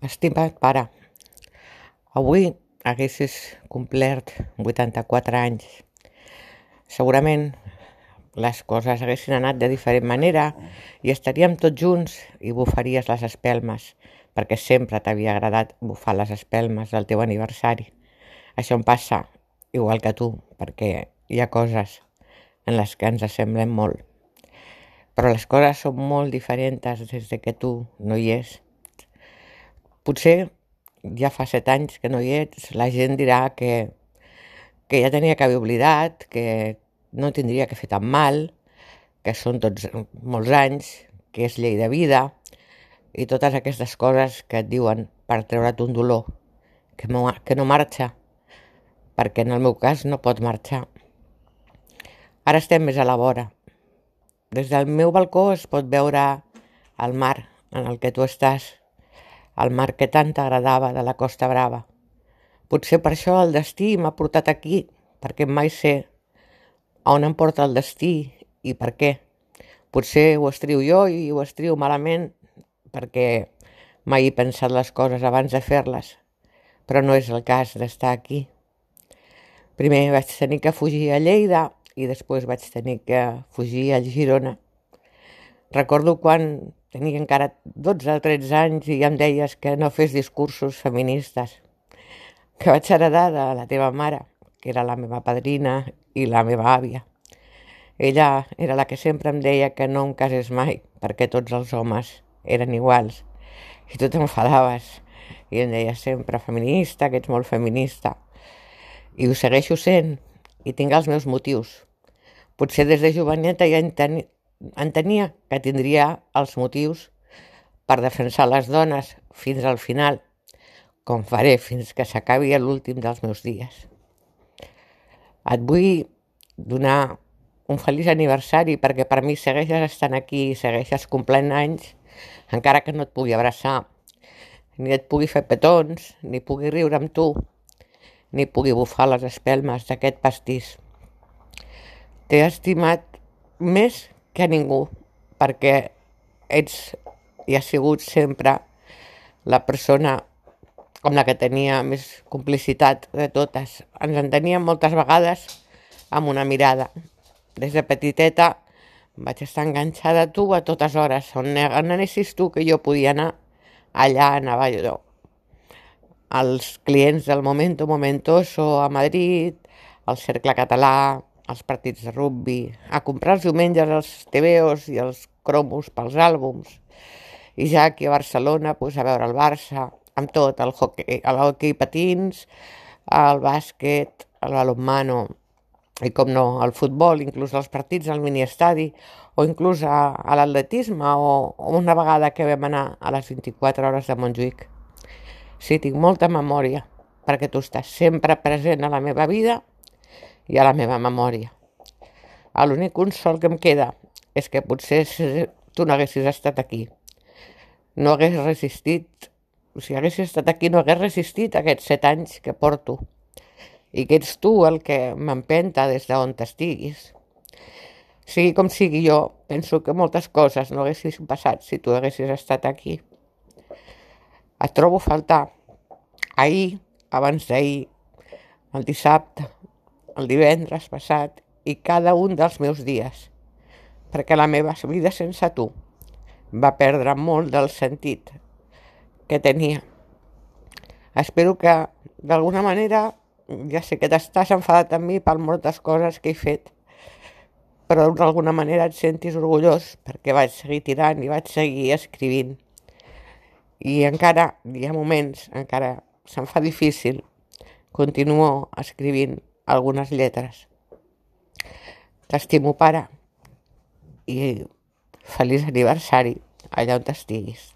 Estimat pare, avui haguessis complert 84 anys. Segurament les coses haguessin anat de diferent manera i estaríem tots junts i bufaries les espelmes, perquè sempre t'havia agradat bufar les espelmes del teu aniversari. Això em passa igual que tu, perquè hi ha coses en les que ens assemblen molt. Però les coses són molt diferents des de que tu no hi és potser ja fa set anys que no hi ets, la gent dirà que, que ja tenia que haver oblidat, que no tindria que fer tan mal, que són tots molts anys, que és llei de vida, i totes aquestes coses que et diuen per treure't un dolor, que que no marxa, perquè en el meu cas no pot marxar. Ara estem més a la vora. Des del meu balcó es pot veure el mar en el que tu estàs el mar que tant t'agradava de la Costa Brava. Potser per això el destí m'ha portat aquí, perquè mai sé on em porta el destí i per què. Potser ho estriu jo i ho estriu malament perquè mai he pensat les coses abans de fer-les, però no és el cas d'estar aquí. Primer vaig tenir que fugir a Lleida i després vaig tenir que fugir a Girona. Recordo quan tenia encara 12 o 13 anys i ja em deies que no fes discursos feministes, que vaig heredar de la teva mare, que era la meva padrina i la meva àvia. Ella era la que sempre em deia que no em casés mai, perquè tots els homes eren iguals. I tu t'enfadaves i em deies sempre feminista, que ets molt feminista. I ho segueixo sent i tinc els meus motius. Potser des de joveneta ja entenia que tindria els motius per defensar les dones fins al final, com faré fins que s'acabi l'últim dels meus dies. Et vull donar un feliç aniversari perquè per mi segueixes estant aquí i segueixes complint anys, encara que no et pugui abraçar, ni et pugui fer petons, ni pugui riure amb tu, ni pugui bufar les espelmes d'aquest pastís. T'he estimat més que ningú, perquè ets i has sigut sempre la persona amb la que tenia més complicitat de totes. Ens enteníem moltes vegades amb una mirada. Des de petiteta vaig estar enganxada a tu a totes hores. On anessis tu que jo podia anar, allà anava jo. Els clients del Momento Momentoso a Madrid, el Cercle Català, als partits de rugby, a comprar els diumenges els TVOs i els cromos pels àlbums, i ja aquí a Barcelona pues, a veure el Barça, amb tot, el hockey, el hockey patins, el bàsquet, el balonmano, i com no, el futbol, inclús els partits al miniestadi, o inclús a, a l'atletisme, o, o una vegada que vam anar a les 24 hores de Montjuïc. Sí, tinc molta memòria, perquè tu estàs sempre present a la meva vida i a la meva memòria. L'únic consol que em queda és que potser si tu no haguessis estat aquí, no hagués resistit, si haguessis estat aquí no hagués resistit aquests set anys que porto i que ets tu el que m'empenta des d'on t'estiguis. Sigui com sigui jo, penso que moltes coses no haguessin passat si tu haguessis estat aquí. Et trobo a faltar ahir, abans d'ahir, el dissabte, el divendres passat i cada un dels meus dies, perquè la meva vida sense tu va perdre molt del sentit que tenia. Espero que, d'alguna manera, ja sé que t'estàs enfadat amb mi per moltes coses que he fet, però d'alguna manera et sentis orgullós perquè vaig seguir tirant i vaig seguir escrivint. I encara hi ha moments, encara se'm fa difícil, continuo escrivint algunes lletres. T'estimo, pare, i feliç aniversari allà on estiguis.